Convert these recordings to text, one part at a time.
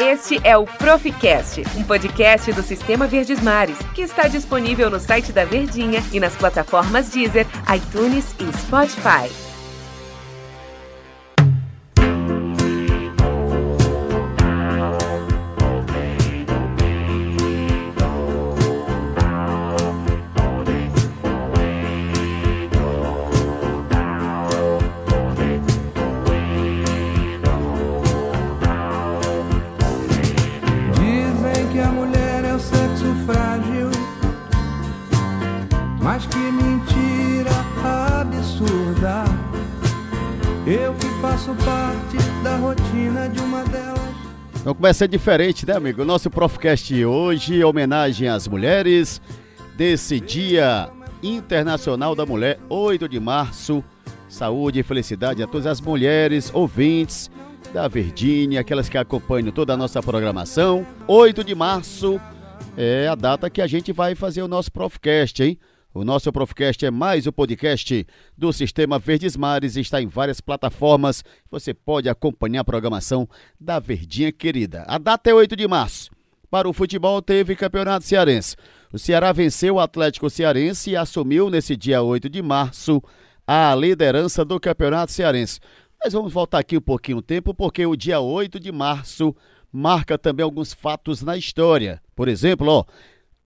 Este é o Proficast, um podcast do Sistema Verdes Mares, que está disponível no site da Verdinha e nas plataformas Deezer, iTunes e Spotify. Vai ser diferente, né, amigo? O nosso Profcast hoje, homenagem às mulheres, desse Dia Internacional da Mulher, 8 de março. Saúde e felicidade a todas as mulheres ouvintes da Verdinha, aquelas que acompanham toda a nossa programação. 8 de março é a data que a gente vai fazer o nosso Profcast, hein? O nosso Profcast é mais o podcast do Sistema Verdes Mares está em várias plataformas. Você pode acompanhar a programação da Verdinha Querida. A data é 8 de março. Para o futebol, teve campeonato cearense. O Ceará venceu o Atlético Cearense e assumiu nesse dia 8 de março a liderança do campeonato cearense. Mas vamos voltar aqui um pouquinho o tempo, porque o dia 8 de março marca também alguns fatos na história. Por exemplo, ó,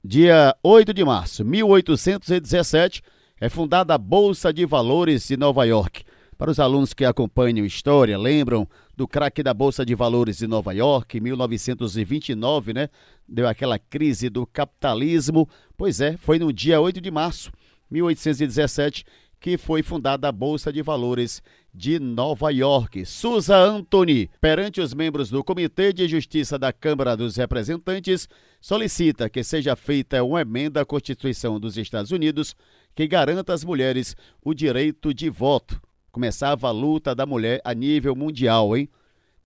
Dia 8 de março, 1817, é fundada a Bolsa de Valores de Nova York. Para os alunos que acompanham história, lembram do craque da Bolsa de Valores de Nova York, em 1929, né? Deu aquela crise do capitalismo. Pois é, foi no dia 8 de março, 1817, que foi fundada a Bolsa de Valores de Nova York. Susa Anthony, perante os membros do Comitê de Justiça da Câmara dos Representantes, solicita que seja feita uma emenda à Constituição dos Estados Unidos que garanta às mulheres o direito de voto. Começava a luta da mulher a nível mundial, hein?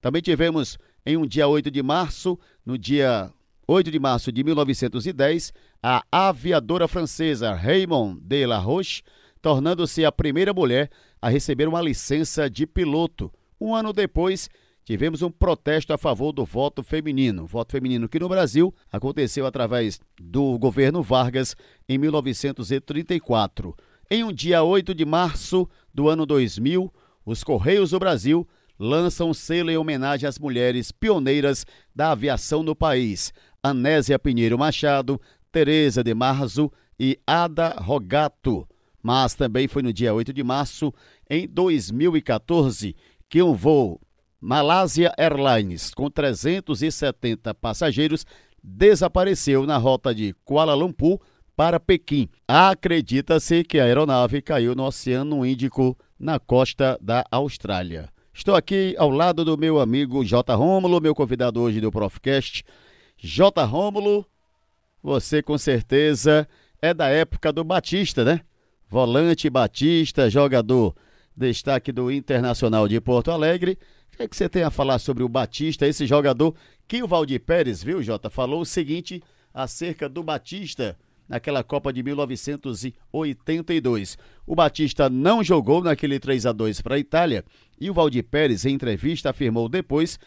Também tivemos em um dia 8 de março, no dia 8 de março de 1910, a aviadora francesa Raymond de la Roche tornando-se a primeira mulher a receber uma licença de piloto. Um ano depois, tivemos um protesto a favor do voto feminino. Voto feminino que no Brasil aconteceu através do governo Vargas em 1934. Em um dia 8 de março do ano 2000, os Correios do Brasil lançam um selo em homenagem às mulheres pioneiras da aviação no país. Anésia Pinheiro Machado, Tereza de Marzo e Ada Rogato mas também foi no dia 8 de março, em 2014, que um voo Malásia Airlines com 370 passageiros desapareceu na rota de Kuala Lumpur para Pequim. Acredita-se que a aeronave caiu no Oceano Índico, na costa da Austrália. Estou aqui ao lado do meu amigo J. Rômulo, meu convidado hoje do Profcast. J. Rômulo, você com certeza é da época do Batista, né? Volante Batista, jogador destaque do Internacional de Porto Alegre. O que, é que você tem a falar sobre o Batista, esse jogador que o Valdir Pérez, viu, Jota, falou o seguinte acerca do Batista naquela Copa de 1982. O Batista não jogou naquele 3 a 2 para a Itália e o Valdir Pérez, em entrevista, afirmou depois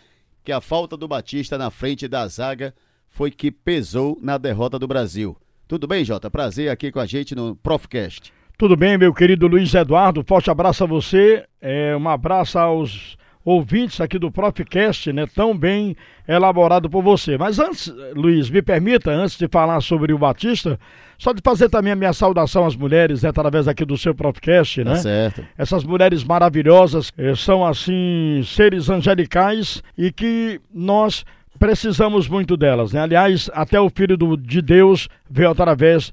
que a falta do Batista na frente da zaga foi que pesou na derrota do Brasil. Tudo bem, Jota? Prazer aqui com a gente no Profcast. Tudo bem, meu querido Luiz Eduardo? Forte abraço a você. É, um abraço aos ouvintes aqui do Profcast, né? Tão bem elaborado por você. Mas antes, Luiz, me permita, antes de falar sobre o Batista, só de fazer também a minha saudação às mulheres, né, através aqui do seu Profcast, né? Tá certo. Essas mulheres maravilhosas eh, são, assim, seres angelicais e que nós precisamos muito delas, né? Aliás, até o Filho do, de Deus veio através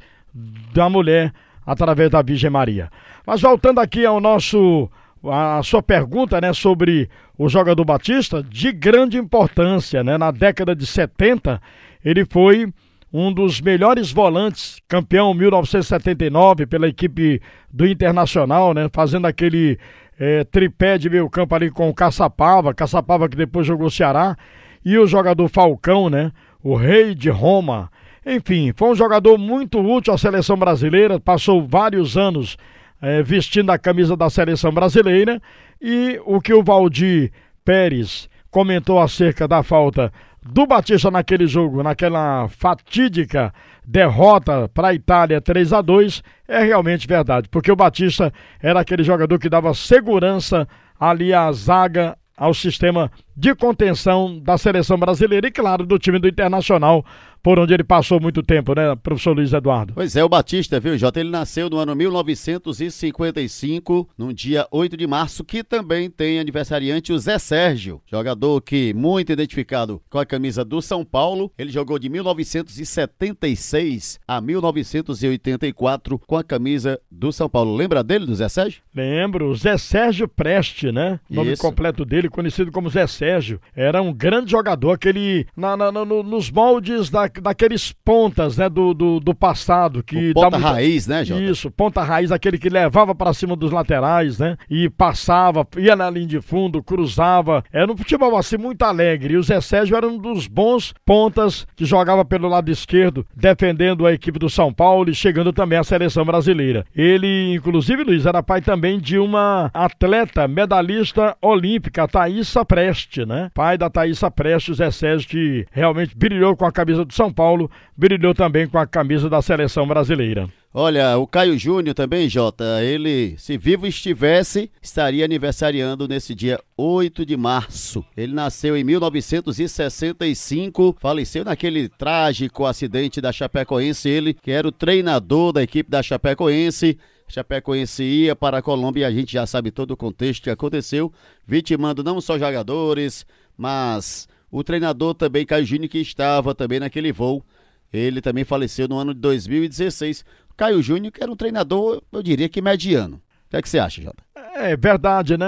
da mulher através da Virgem Maria. Mas voltando aqui ao nosso a sua pergunta, né, sobre o jogador Batista, de grande importância, né? Na década de 70, ele foi um dos melhores volantes, campeão 1979 pela equipe do Internacional, né? Fazendo aquele é, tripé de meio campo ali com o Caçapava, Caçapava que depois jogou Ceará, e o jogador Falcão, né? O rei de Roma, enfim, foi um jogador muito útil à seleção brasileira, passou vários anos é, vestindo a camisa da seleção brasileira e o que o Valdir Pérez comentou acerca da falta do Batista naquele jogo, naquela fatídica derrota para a Itália 3 a 2 é realmente verdade, porque o Batista era aquele jogador que dava segurança ali à zaga, ao sistema de contenção da seleção brasileira e, claro, do time do Internacional, por onde ele passou muito tempo, né, professor Luiz Eduardo? Pois é, o Batista, viu, Jota? Ele nasceu no ano 1955, no dia 8 de março, que também tem aniversariante o Zé Sérgio, jogador que muito identificado com a camisa do São Paulo. Ele jogou de 1976 a 1984 com a camisa do São Paulo. Lembra dele, do Zé Sérgio? Lembro, Zé Sérgio Preste, né? O nome Isso. completo dele, conhecido como Zé Sérgio. Era um grande jogador, aquele. Na, na- no- nos moldes da, daqueles pontas, né? Do, do, do passado. Que o ponta muita- raiz, né, Jota? Isso, ponta raiz, aquele que levava pra cima dos laterais, né? E passava, ia na linha de fundo, cruzava. Era um futebol assim muito alegre. E o Zé Sérgio era um dos bons pontas que jogava pelo lado esquerdo, defendendo a equipe do São Paulo e chegando também à seleção brasileira. Ele, inclusive, Luiz, era pai também de uma atleta medalhista olímpica, a Thaísa Preste, né? Pai da Thaísa Preste, o Zé Sérgio, que realmente brilhou com a camisa do São Paulo, brilhou também com a camisa da seleção brasileira. Olha, o Caio Júnior também, Jota, ele, se vivo estivesse, estaria aniversariando nesse dia 8 de março. Ele nasceu em 1965, faleceu naquele trágico acidente da Chapecoense, ele que era o treinador da equipe da Chapecoense. Chapecoense ia para a Colômbia e a gente já sabe todo o contexto que aconteceu, vitimando não só jogadores, mas o treinador também, Caio Júnior, que estava também naquele voo. Ele também faleceu no ano de 2016. Caio Júnior, que era um treinador, eu diria que mediano. O que é que você acha, Jota? É verdade, né?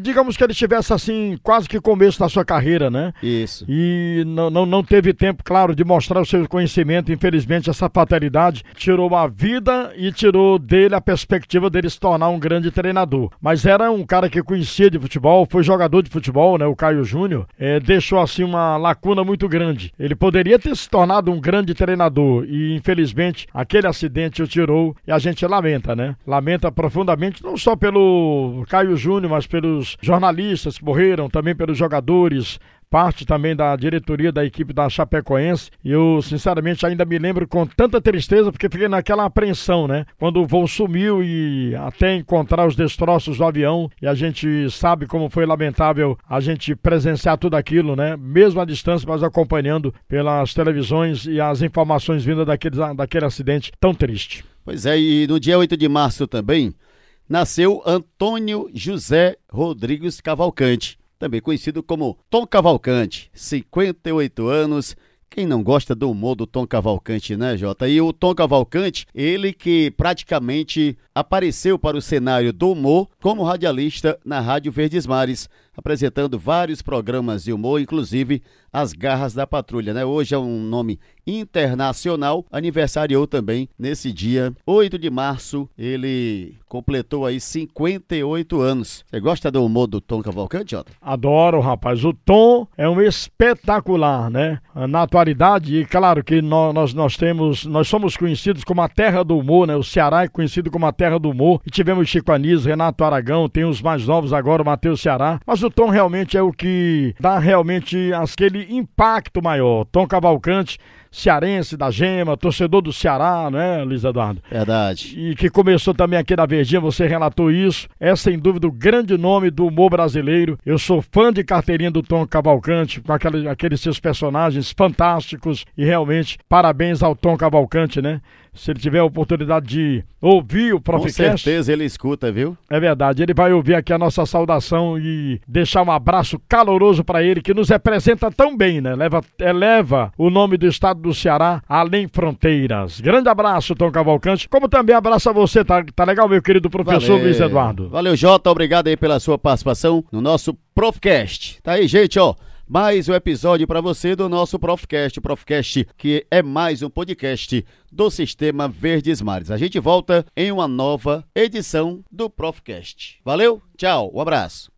Digamos que ele estivesse assim, quase que começo da sua carreira, né? Isso. E não, não, não teve tempo, claro, de mostrar o seu conhecimento. Infelizmente, essa fatalidade tirou a vida e tirou dele a perspectiva dele se tornar um grande treinador. Mas era um cara que conhecia de futebol, foi jogador de futebol, né? O Caio Júnior. É, deixou assim uma lacuna muito grande. Ele poderia ter se tornado um grande treinador e, infelizmente, aquele acidente o tirou e a gente lamenta, né? Lamenta profundamente, não só pelo Caio Júnior, mas pelos jornalistas que morreram, também pelos jogadores, parte também da diretoria da equipe da Chapecoense. Eu, sinceramente, ainda me lembro com tanta tristeza, porque fiquei naquela apreensão, né? Quando o voo sumiu e até encontrar os destroços do avião, e a gente sabe como foi lamentável a gente presenciar tudo aquilo, né? Mesmo à distância, mas acompanhando pelas televisões e as informações vindas daquele, daquele acidente tão triste. Pois é, e no dia 8 de março também nasceu Antônio José Rodrigues Cavalcante, também conhecido como Tom Cavalcante, 58 anos. Quem não gosta do humor do Tom Cavalcante, né, Jota? E o Tom Cavalcante, ele que praticamente apareceu para o cenário do humor como radialista na Rádio Verdes Mares, apresentando vários programas de humor, inclusive As Garras da Patrulha, né? Hoje é um nome internacional, aniversariou também nesse dia 8 de março, ele completou aí 58 anos. Você gosta do humor do Tom Cavalcante, Jota? Adoro, rapaz. O Tom é um espetacular, né? Na atualidade, e claro que nó- nós, nós temos, nós somos conhecidos como a terra do humor, né? O Ceará é conhecido como a terra do humor. E tivemos Chico Anísio, Renato Aragão, tem os mais novos agora, o Matheus Ceará. Mas o Tom realmente é o que dá realmente aquele impacto maior. Tom Cavalcante, cearense da Gema, torcedor do Ceará, né, Luiz Eduardo? Verdade. e que começou também aqui na Verdinha, você relatou isso. É sem dúvida o grande nome do humor brasileiro. Eu sou fã de carteirinha do Tom Cavalcante, com aquele- aqueles seus personagens fantásticos. E realmente, parabéns ao Tom Cavalcante, né? Se ele tiver a oportunidade de ouvir o Com Proficast, certeza ele escuta, viu? é verdade, ele vai ouvir aqui a nossa saudação e deixar um abraço caloroso para ele, que nos representa tão bem, né? Leva, eleva o nome do estado do Ceará além fronteiras. Grande abraço, Tom Cavalcante. Como também abraço a você, tá, tá legal, meu querido professor Valeu. Luiz Eduardo? Valeu, Jota. Obrigado aí pela sua participação no nosso Profcast. Tá aí, gente, ó. Mais um episódio para você do nosso Profcast. Profcast, que é mais um podcast do Sistema Verdes Mares. A gente volta em uma nova edição do Profcast. Valeu, tchau, um abraço.